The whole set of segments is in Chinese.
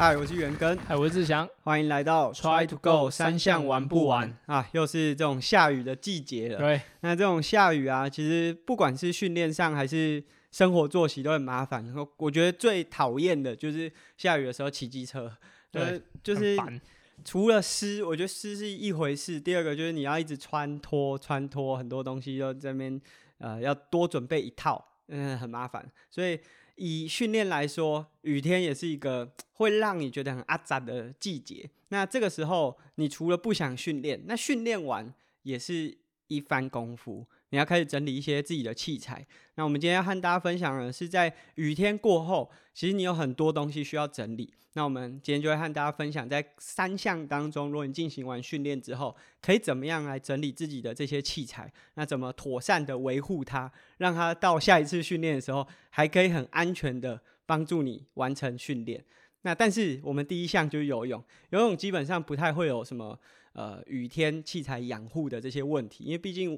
嗨，我是元根，嗨，我是志祥，欢迎来到 Try to go 三项玩不完啊！又是这种下雨的季节了。对，那这种下雨啊，其实不管是训练上还是生活作息都很麻烦。然后我觉得最讨厌的就是下雨的时候骑机车，对，就是除了湿，我觉得湿是一回事。第二个就是你要一直穿脱、穿脱很多东西，就这边呃要多准备一套，嗯，很麻烦。所以。以训练来说，雨天也是一个 会让你觉得很阿杂的季节。那这个时候，你除了不想训练，那训练完也是一番功夫。你要开始整理一些自己的器材。那我们今天要和大家分享的是，在雨天过后，其实你有很多东西需要整理。那我们今天就会和大家分享，在三项当中，如果你进行完训练之后，可以怎么样来整理自己的这些器材？那怎么妥善的维护它，让它到下一次训练的时候，还可以很安全的帮助你完成训练？那但是我们第一项就是游泳，游泳基本上不太会有什么呃雨天器材养护的这些问题，因为毕竟。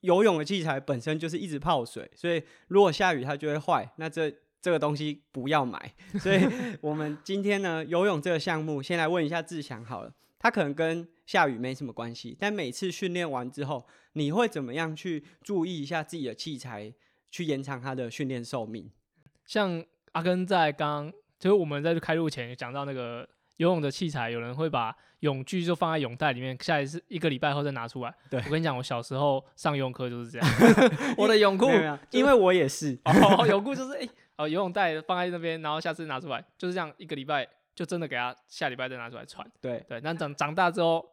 游泳的器材本身就是一直泡水，所以如果下雨它就会坏。那这这个东西不要买。所以 我们今天呢，游泳这个项目，先来问一下志祥好了。他可能跟下雨没什么关系，但每次训练完之后，你会怎么样去注意一下自己的器材，去延长它的训练寿命？像阿根在刚，就是我们在开录前讲到那个。游泳的器材，有人会把泳具就放在泳袋里面，下一次一个礼拜后再拿出来。对我跟你讲，我小时候上游泳课就是这样。我的泳裤，因为我也是，哦，泳裤就是哎，哦，游泳袋放在那边，然后下次拿出来，就是这样一个礼拜就真的给他下礼拜再拿出来穿。对对，那长长大之后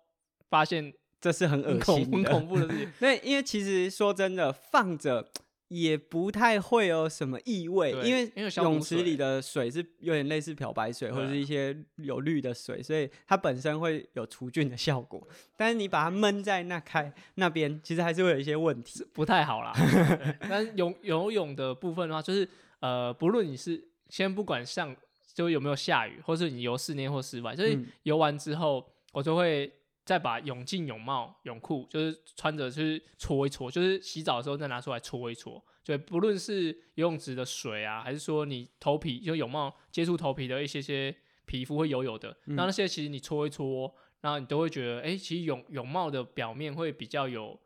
发现这是很恶心、很恐怖的事情。那，因为其实说真的，放着。也不太会有什么异味，因为泳池里的水是有点类似漂白水或者是一些有氯的水，所以它本身会有除菌的效果。但是你把它闷在那开那边，其实还是会有一些问题，不太好啦。但游游泳的部分的话，就是呃，不论你是先不管上就有没有下雨，或是你游室内或室外，就是游完之后，我就会。再把泳镜、泳帽、泳裤，就是穿着去搓一搓，就是洗澡的时候再拿出来搓一搓。就不论是游泳池的水啊，还是说你头皮就泳帽接触头皮的一些些皮肤会油油的，那那些其实你搓一搓，然后你都会觉得，哎，其实泳泳帽的表面会比较有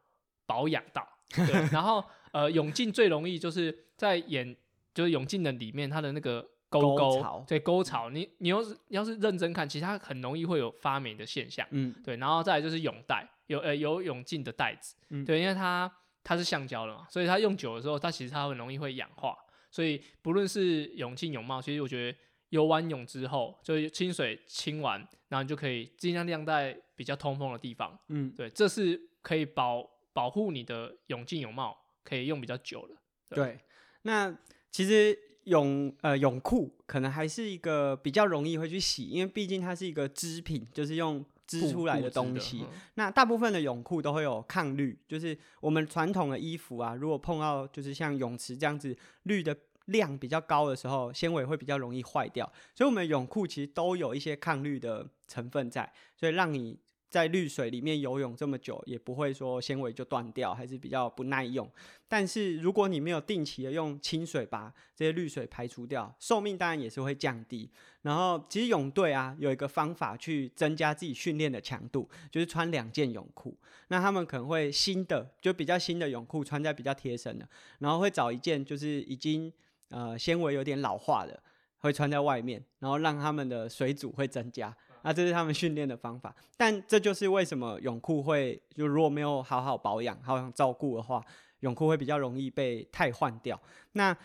保养到。对，然后呃，泳镜最容易就是在眼，就是泳镜的里面，它的那个。沟沟对沟槽，你你要是要是认真看，其实它很容易会有发霉的现象。嗯，对，然后再来就是泳袋，有呃有泳镜的袋子，对，因为它它是橡胶的嘛，所以它用久的时候，它其实它很容易会氧化。所以不论是泳镜、泳帽，其实我觉得游完泳之后，就清水清完，然后你就可以尽量晾在比较通风的地方。嗯，对，这是可以保保护你的泳镜、泳帽可以用比较久了。对，那其实。泳呃泳裤可能还是一个比较容易会去洗，因为毕竟它是一个织品，就是用织出来的东西。那大部分的泳裤都会有抗氯，就是我们传统的衣服啊，如果碰到就是像泳池这样子氯的量比较高的时候，纤维会比较容易坏掉。所以我们泳裤其实都有一些抗氯的成分在，所以让你。在绿水里面游泳这么久，也不会说纤维就断掉，还是比较不耐用。但是如果你没有定期的用清水把这些绿水排除掉，寿命当然也是会降低。然后其实泳队啊有一个方法去增加自己训练的强度，就是穿两件泳裤。那他们可能会新的就比较新的泳裤穿在比较贴身的，然后会找一件就是已经呃纤维有点老化的，会穿在外面，然后让他们的水阻会增加。那这是他们训练的方法，但这就是为什么泳裤会就如果没有好好保养、好好照顾的话，泳裤会比较容易被汰换掉。那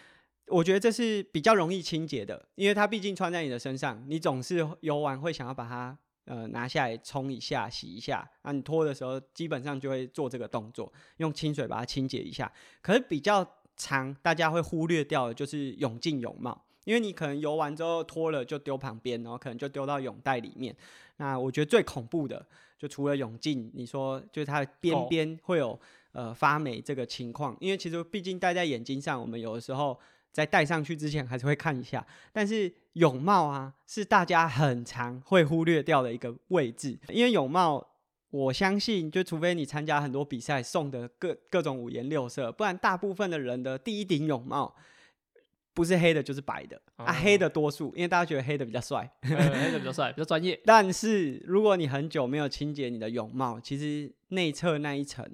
我觉得这是比较容易清洁的，因为它毕竟穿在你的身上，你总是游完会想要把它呃拿下来冲一下、洗一下。那你脱的时候，基本上就会做这个动作，用清水把它清洁一下。可是比较长，大家会忽略掉的就是泳镜、泳帽。因为你可能游完之后脱了就丢旁边，然后可能就丢到泳袋里面。那我觉得最恐怖的，就除了泳镜，你说就是它的边边会有呃发霉这个情况。因为其实毕竟戴在眼睛上，我们有的时候在戴上去之前还是会看一下。但是泳帽啊，是大家很常会忽略掉的一个位置。因为泳帽，我相信就除非你参加很多比赛送的各各种五颜六色，不然大部分的人的第一顶泳帽。不是黑的就是白的啊，黑的多数，因为大家觉得黑的比较帅，黑的比较帅，比较专业。但是如果你很久没有清洁你的泳帽，其实内侧那一层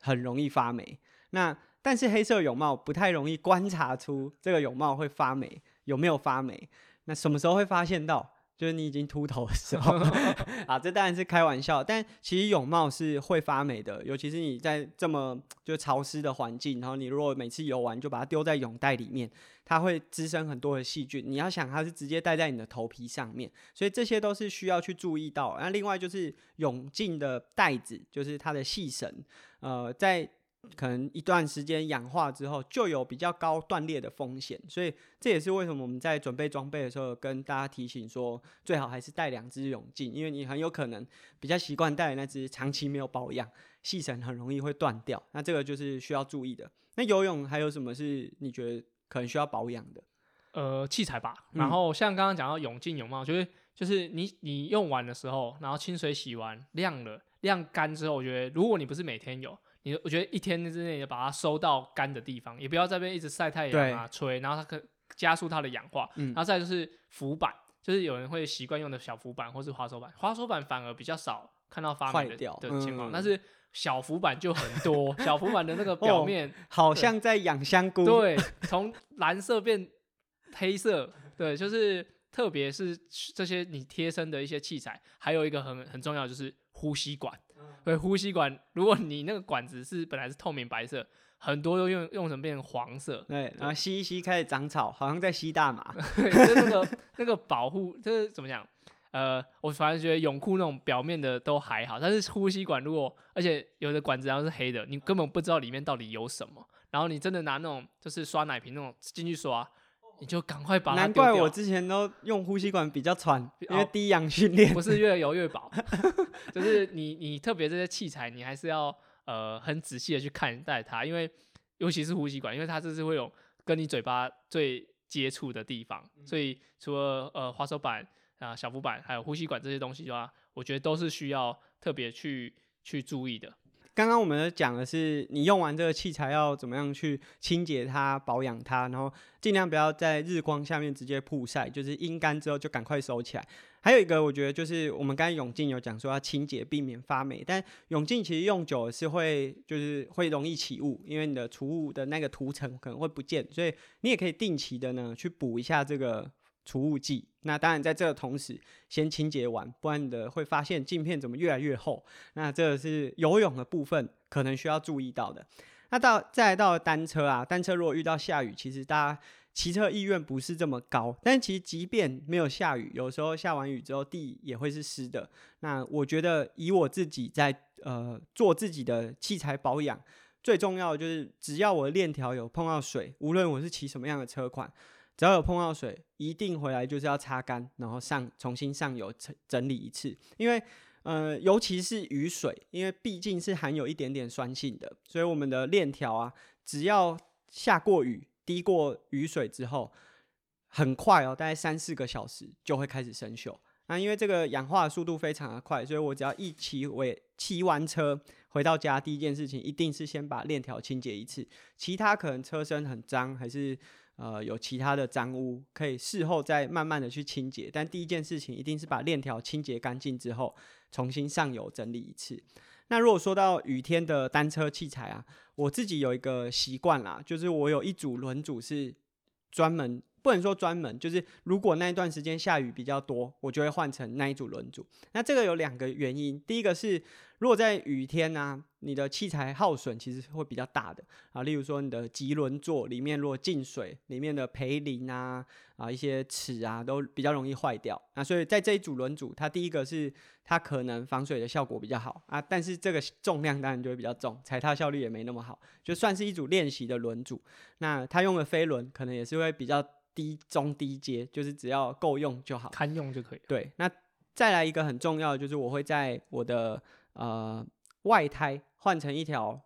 很容易发霉。那但是黑色泳帽不太容易观察出这个泳帽会发霉有没有发霉。那什么时候会发现到？就是你已经秃头的时候 啊，这当然是开玩笑。但其实泳帽是会发霉的，尤其是你在这么就潮湿的环境，然后你如果每次游完就把它丢在泳袋里面，它会滋生很多的细菌。你要想它是直接戴在你的头皮上面，所以这些都是需要去注意到。那另外就是泳镜的带子，就是它的细绳，呃，在。可能一段时间氧化之后，就有比较高断裂的风险，所以这也是为什么我们在准备装备的时候，跟大家提醒说，最好还是带两只泳镜，因为你很有可能比较习惯带那只，长期没有保养，细绳很容易会断掉。那这个就是需要注意的。那游泳还有什么是你觉得可能需要保养的？呃，器材吧。然后像刚刚讲到泳镜泳帽，就是就是你你用完的时候，然后清水洗完晾了晾干之后，我觉得如果你不是每天有。你我觉得一天之内把它收到干的地方，也不要在边一直晒太阳啊吹，然后它可加速它的氧化。然后再就是浮板，就是有人会习惯用的小浮板或是滑手板，滑手板反而比较少看到发霉的的情况，但是小浮板就很多。小浮板的那个表面好像在养香菇，对，从蓝色变黑色，对，就是特别是这些你贴身的一些器材，还有一个很很重要就是呼吸管。对，呼吸管，如果你那个管子是本来是透明白色，很多都用用成变成黄色，对，然后吸一吸开始长草，好像在吸大麻。对，那个那个保护，就是怎么讲？呃，我反正觉得泳裤那种表面的都还好，但是呼吸管如果，而且有的管子然后是黑的，你根本不知道里面到底有什么，然后你真的拿那种就是刷奶瓶那种进去刷。你就赶快把它难怪我之前都用呼吸管比较喘，因为低氧训练不是越游越饱，就是你你特别这些器材，你还是要呃很仔细的去看待它，因为尤其是呼吸管，因为它这是会有跟你嘴巴最接触的地方，所以除了呃滑手板啊小浮板还有呼吸管这些东西的话，我觉得都是需要特别去去注意的。刚刚我们讲的是，你用完这个器材要怎么样去清洁它、保养它，然后尽量不要在日光下面直接曝晒，就是阴干之后就赶快收起来。还有一个，我觉得就是我们刚才泳镜有讲说要清洁，避免发霉，但泳镜其实用久了是会就是会容易起雾，因为你的除雾的那个涂层可能会不见，所以你也可以定期的呢去补一下这个。除雾剂，那当然在这个同时先清洁完，不然的会发现镜片怎么越来越厚。那这是游泳的部分可能需要注意到的。那到再来到单车啊，单车如果遇到下雨，其实大家骑车意愿不是这么高。但其实即便没有下雨，有时候下完雨之后地也会是湿的。那我觉得以我自己在呃做自己的器材保养，最重要的就是只要我的链条有碰到水，无论我是骑什么样的车款。只要有碰到水，一定回来就是要擦干，然后上重新上油整整理一次。因为呃，尤其是雨水，因为毕竟是含有一点点酸性的，所以我们的链条啊，只要下过雨、滴过雨水之后，很快哦，大概三四个小时就会开始生锈。那因为这个氧化的速度非常的快，所以我只要一骑尾骑完车回到家，第一件事情一定是先把链条清洁一次。其他可能车身很脏，还是。呃，有其他的脏污，可以事后再慢慢的去清洁。但第一件事情一定是把链条清洁干净之后，重新上油整理一次。那如果说到雨天的单车器材啊，我自己有一个习惯啦，就是我有一组轮组是专门。不能说专门，就是如果那一段时间下雨比较多，我就会换成那一组轮组。那这个有两个原因，第一个是如果在雨天呢，你的器材耗损其实会比较大的啊，例如说你的棘轮座里面如果进水，里面的培林啊啊一些齿啊都比较容易坏掉。那所以在这一组轮组，它第一个是它可能防水的效果比较好啊，但是这个重量当然就会比较重，踩踏效率也没那么好，就算是一组练习的轮组。那它用的飞轮可能也是会比较。低中低阶就是只要够用就好，堪用就可以。对，那再来一个很重要的就是我会在我的呃外胎换成一条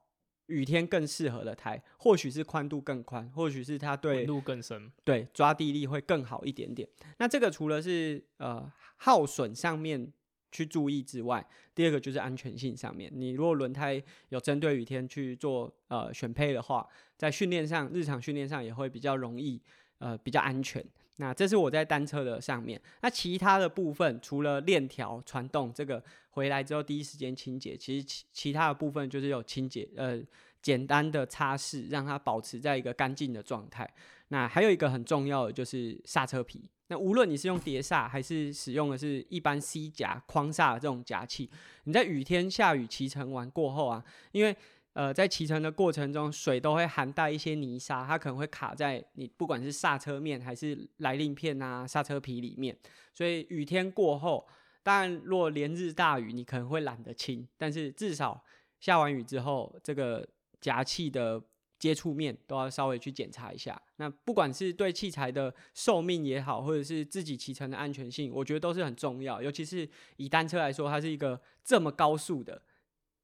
雨天更适合的胎，或许是宽度更宽，或许是它对度更深，对抓地力会更好一点点。那这个除了是呃耗损上面去注意之外，第二个就是安全性上面。你如果轮胎有针对雨天去做呃选配的话，在训练上日常训练上也会比较容易。呃比较安全。那这是我在单车的上面，那其他的部分除了链条传动这个回来之后第一时间清洁，其实其其他的部分就是有清洁呃简单的擦拭，让它保持在一个干净的状态。那还有一个很重要的就是刹车皮，那无论你是用碟刹还是使用的是一般 C 夹框刹的这种夹器，你在雨天下雨骑乘完过后啊，因为呃，在骑乘的过程中，水都会含带一些泥沙，它可能会卡在你不管是刹车面还是来令片啊、刹车皮里面。所以雨天过后，当然若连日大雨，你可能会懒得清，但是至少下完雨之后，这个夹器的接触面都要稍微去检查一下。那不管是对器材的寿命也好，或者是自己骑乘的安全性，我觉得都是很重要。尤其是以单车来说，它是一个这么高速的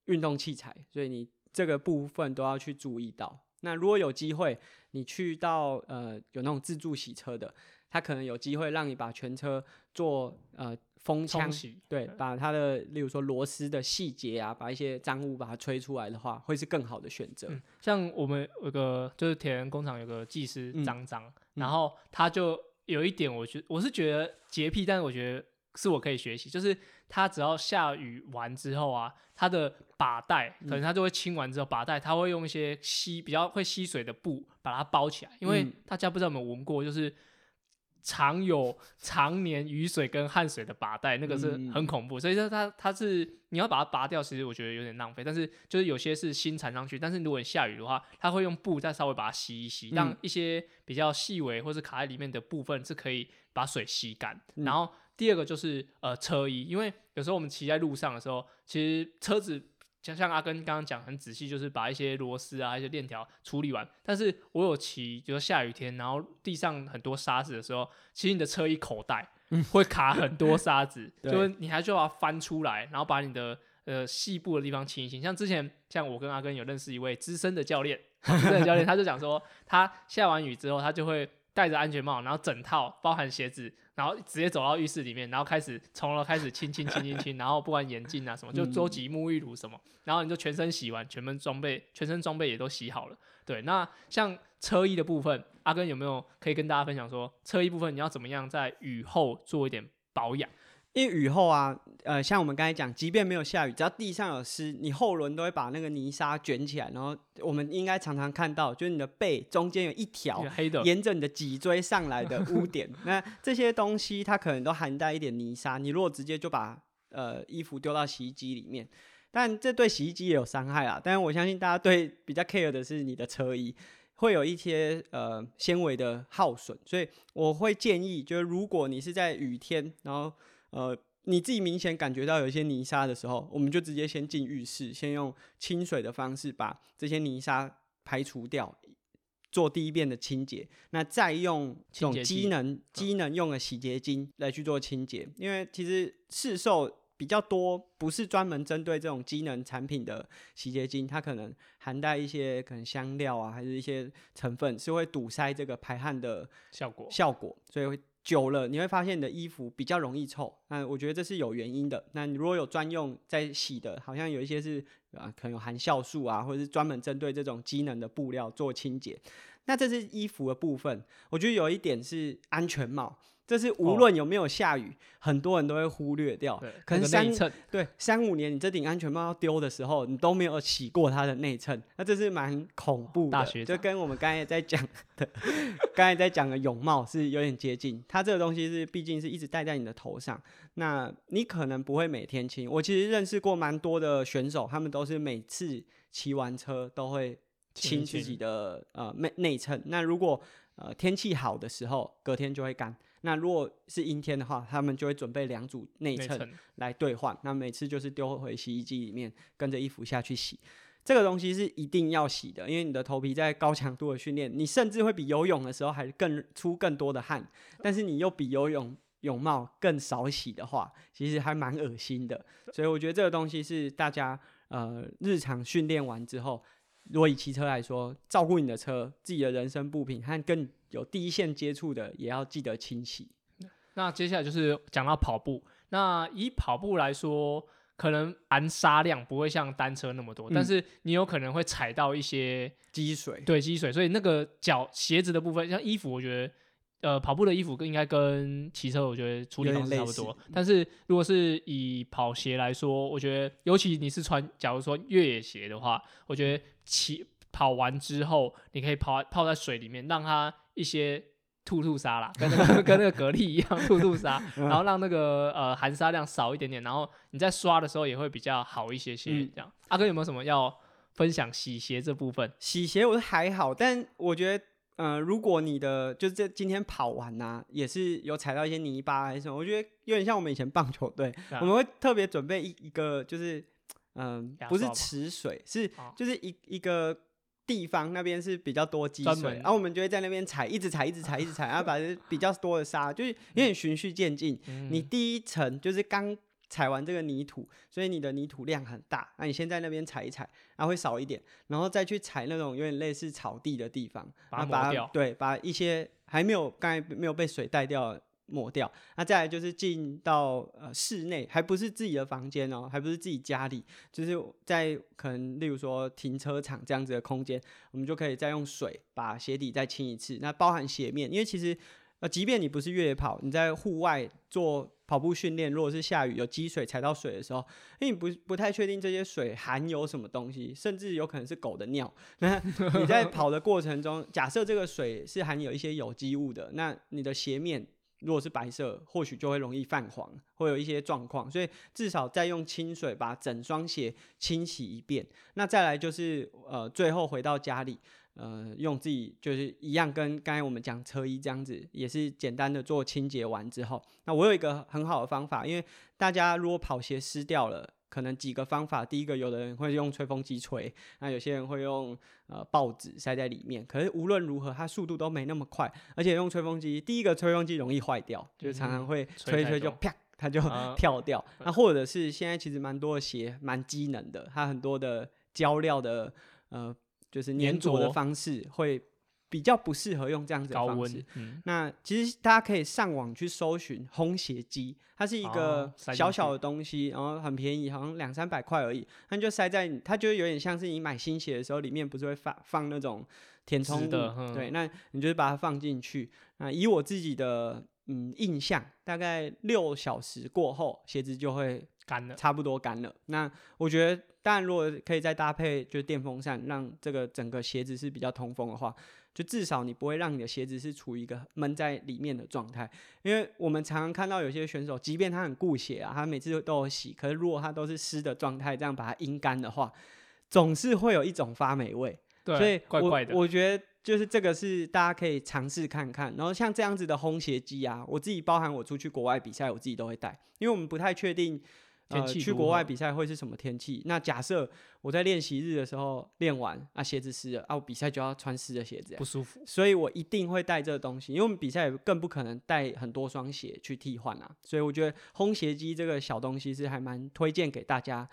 运动器材，所以你。这个部分都要去注意到。那如果有机会，你去到呃有那种自助洗车的，他可能有机会让你把全车做呃风枪，对，把它的例如说螺丝的细节啊，把一些脏物把它吹出来的话，会是更好的选择。像我们有个就是铁人工厂有个技师张张，然后他就有一点，我觉我是觉得洁癖，但是我觉得是我可以学习，就是它只要下雨完之后啊。它的把带可能它就会清完之后，把带它会用一些吸比较会吸水的布把它包起来，因为大家不知道有没有闻过，就是常有常年雨水跟汗水的把带，那个是很恐怖。所以说它它是你要把它拔掉，其实我觉得有点浪费。但是就是有些是新缠上去，但是如果你下雨的话，它会用布再稍微把它吸一吸，让一些比较细微或是卡在里面的部分是可以把水吸干，然后。第二个就是呃车衣，因为有时候我们骑在路上的时候，其实车子像像阿根刚刚讲很仔细，就是把一些螺丝啊、一些链条处理完。但是我有骑，就是下雨天，然后地上很多沙子的时候，其实你的车衣口袋会卡很多沙子，就是你还需要翻出来，然后把你的呃细部的地方清一清。像之前像我跟阿根有认识一位资深的教练，资深的教练他就讲说，他下完雨之后，他就会戴着安全帽，然后整套包含鞋子。然后直接走到浴室里面，然后开始从头开始亲亲亲亲亲，然后不管眼镜啊什么，就周集沐浴乳什么，然后你就全身洗完，全身装备全身装备也都洗好了。对，那像车衣的部分，阿根有没有可以跟大家分享说，车衣部分你要怎么样在雨后做一点保养？因为雨后啊，呃，像我们刚才讲，即便没有下雨，只要地上有湿，你后轮都会把那个泥沙卷起来，然后我们应该常常看到，就是你的背中间有一条黑的，沿着你的脊椎上来的污点，那这些东西它可能都含带一点泥沙。你如果直接就把呃衣服丢到洗衣机里面，但这对洗衣机也有伤害啊。但是我相信大家对比较 care 的是你的车衣会有一些呃纤维的耗损，所以我会建议，就是如果你是在雨天，然后呃，你自己明显感觉到有一些泥沙的时候，我们就直接先进浴室，先用清水的方式把这些泥沙排除掉，做第一遍的清洁。那再用这种机能机能用的洗洁精来去做清洁，因为其实市售比较多，不是专门针对这种机能产品的洗洁精，它可能含带一些可能香料啊，还是一些成分是会堵塞这个排汗的效果效果，所以会。久了你会发现你的衣服比较容易臭，那我觉得这是有原因的。那你如果有专用在洗的，好像有一些是啊，可能有含酵素啊，或者是专门针对这种机能的布料做清洁。那这是衣服的部分，我觉得有一点是安全帽。这是无论有没有下雨，很多人都会忽略掉。可能三对三五年，你这顶安全帽要丢的时候，你都没有洗过它的内衬，那这是蛮恐怖的。就跟我们刚才在讲的，刚才在讲的泳帽是有点接近。它这个东西是毕竟是一直戴在你的头上，那你可能不会每天清。我其实认识过蛮多的选手，他们都是每次骑完车都会清自己的呃内内衬。那如果呃天气好的时候，隔天就会干。那如果是阴天的话，他们就会准备两组内衬来兑换。那每次就是丢回洗衣机里面，跟着衣服下去洗。这个东西是一定要洗的，因为你的头皮在高强度的训练，你甚至会比游泳的时候还更出更多的汗。但是你又比游泳泳帽更少洗的话，其实还蛮恶心的。所以我觉得这个东西是大家呃日常训练完之后，如果以骑车来说，照顾你的车，自己的人生步品和更。有第一线接触的也要记得清洗。那接下来就是讲到跑步。那以跑步来说，可能含沙量不会像单车那么多，但是你有可能会踩到一些积水。对，积水。所以那个脚鞋子的部分，像衣服，我觉得呃，跑步的衣服跟应该跟骑车，我觉得处理方式差不多。但是如果是以跑鞋来说，我觉得尤其你是穿，假如说越野鞋的话，我觉得骑跑完之后，你可以泡泡在水里面，让它一些吐吐沙啦，跟那个跟那个蛤蜊一样吐吐沙，然后让那个呃含沙量少一点点，然后你在刷的时候也会比较好一些些。这样，阿哥有没有什么要分享洗鞋这部分？洗鞋我还好，但我觉得。呃，如果你的就是这今天跑完呐，也是有踩到一些泥巴还是什么，我觉得有点像我们以前棒球队，我们会特别准备一一个就是，嗯，不是池水，是就是一一个地方那边是比较多积水，然后我们就会在那边踩，一直踩，一直踩，一直踩，然后把比较多的沙，就是有点循序渐进。你第一层就是刚。踩完这个泥土，所以你的泥土量很大。那你先在那边踩一踩，然后会少一点，然后再去踩那种有点类似草地的地方，把它掉。对，把一些还没有刚才没有被水带掉抹掉。那再来就是进到呃室内，还不是自己的房间哦，还不是自己家里，就是在可能例如说停车场这样子的空间，我们就可以再用水把鞋底再清一次。那包含鞋面，因为其实。呃，即便你不是越野跑，你在户外做跑步训练，如果是下雨有积水踩到水的时候，因为你不不太确定这些水含有什么东西，甚至有可能是狗的尿。那你在跑的过程中，假设这个水是含有一些有机物的，那你的鞋面如果是白色，或许就会容易泛黄，会有一些状况。所以至少再用清水把整双鞋清洗一遍。那再来就是呃，最后回到家里。呃，用自己就是一样，跟刚才我们讲车衣这样子，也是简单的做清洁完之后，那我有一个很好的方法，因为大家如果跑鞋湿掉了，可能几个方法，第一个有的人会用吹风机吹，那有些人会用呃报纸塞在里面，可是无论如何，它速度都没那么快，而且用吹风机，第一个吹风机容易坏掉，就是常常会吹一吹就啪，它就跳掉。那或者是现在其实蛮多的鞋蛮机能的，它很多的胶料的呃。就是粘着的方式会比较不适合用这样子的方式。那其实大家可以上网去搜寻烘鞋机，它是一个小小的东西，然后很便宜，好像两三百块而已。那就塞在，它就有点像是你买新鞋的时候，里面不是会放放那种填充的，对，那你就是把它放进去。那以我自己的嗯印象，大概六小时过后，鞋子就会干了，差不多干了。那我觉得。当然如果可以再搭配就是电风扇，让这个整个鞋子是比较通风的话，就至少你不会让你的鞋子是处于一个闷在里面的状态。因为我们常常看到有些选手，即便他很顾鞋啊，他每次都有洗，可是如果他都是湿的状态，这样把它阴干的话，总是会有一种发霉味。对，所以怪怪的。我觉得就是这个是大家可以尝试看看。然后像这样子的烘鞋机啊，我自己包含我出去国外比赛，我自己都会带，因为我们不太确定。呃，去国外比赛会是什么天气？那假设我在练习日的时候练完，啊鞋子湿了，啊我比赛就要穿湿的鞋子，不舒服。所以我一定会带这个东西，因为我们比赛更不可能带很多双鞋去替换啊。所以我觉得烘鞋机这个小东西是还蛮推荐给大家，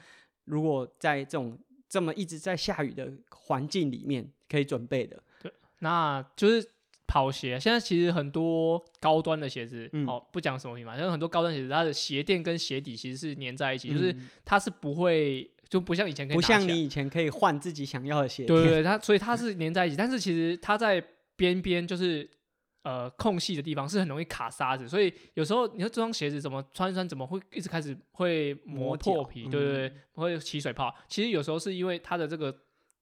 如果在这种这么一直在下雨的环境里面可以准备的。对，那就是。跑鞋现在其实很多高端的鞋子，哦，不讲什么品牌，像很多高端鞋子，它的鞋垫跟鞋底其实是粘在一起，就是它是不会，就不像以前可以不像你以前可以换自己想要的鞋对对对，它所以它是粘在一起，但是其实它在边边就是呃空隙的地方是很容易卡沙子，所以有时候你说这双鞋子怎么穿穿怎么会一直开始会磨破皮，对对对，会起水泡，其实有时候是因为它的这个。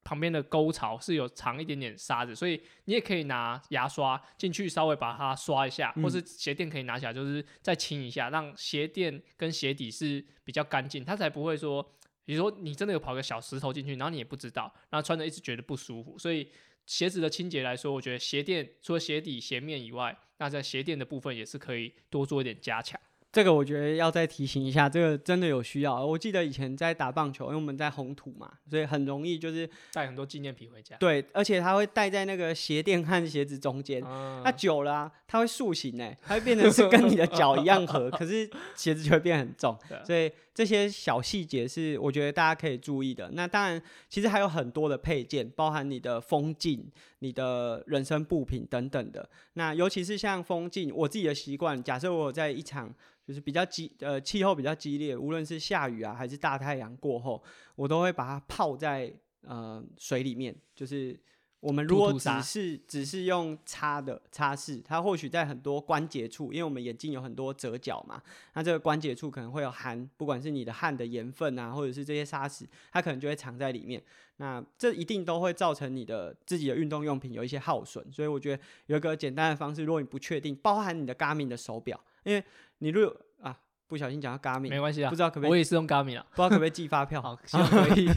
旁边的沟槽是有藏一点点沙子，所以你也可以拿牙刷进去稍微把它刷一下，或是鞋垫可以拿起来，就是再清一下，让鞋垫跟鞋底是比较干净，它才不会说，比如说你真的有跑个小石头进去，然后你也不知道，然后穿着一直觉得不舒服。所以鞋子的清洁来说，我觉得鞋垫除了鞋底、鞋面以外，那在鞋垫的部分也是可以多做一点加强。这个我觉得要再提醒一下，这个真的有需要。我记得以前在打棒球，因为我们在红土嘛，所以很容易就是带很多纪念品回家。对，而且它会带在那个鞋垫和鞋子中间。那久了，它会塑形哎，它会变成是跟你的脚一样合，可是鞋子就会变很重。所以这些小细节是我觉得大家可以注意的。那当然，其实还有很多的配件，包含你的风镜、你的人身布品等等的。那尤其是像风镜，我自己的习惯，假设我在一场。就是比较激呃气候比较激烈，无论是下雨啊还是大太阳过后，我都会把它泡在呃水里面，就是我们如果只是只是用擦的擦拭，它或许在很多关节处，因为我们眼睛有很多折角嘛，那这个关节处可能会有含，不管是你的汗的盐分啊，或者是这些沙石，它可能就会藏在里面。那这一定都会造成你的自己的运动用品有一些耗损。所以我觉得有一个简单的方式，如果你不确定，包含你的 Garmin 的手表，因为你如果啊不小心讲到 Garmin，没关系啊，不知道可不可以，我也是用 Garmin 啊，不知道可不可以寄发票？好，希望可以。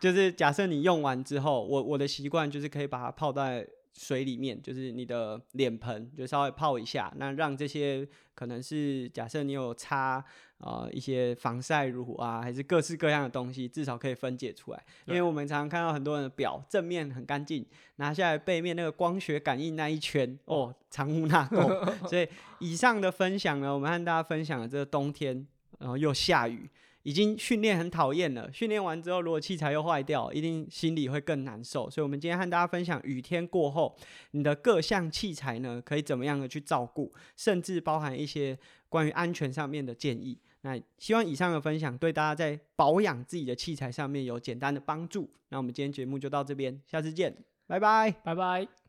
就是假设你用完之后，我我的习惯就是可以把它泡在。水里面就是你的脸盆，就稍微泡一下，那让这些可能是假设你有擦呃一些防晒乳啊，还是各式各样的东西，至少可以分解出来。因为我们常常看到很多人的表正面很干净，拿下来背面那个光学感应那一圈哦，藏污纳垢。所以以上的分享呢，我们和大家分享了这个冬天，然后又下雨。已经训练很讨厌了，训练完之后如果器材又坏掉，一定心里会更难受。所以，我们今天和大家分享雨天过后，你的各项器材呢，可以怎么样的去照顾，甚至包含一些关于安全上面的建议。那希望以上的分享对大家在保养自己的器材上面有简单的帮助。那我们今天节目就到这边，下次见，拜拜，拜拜。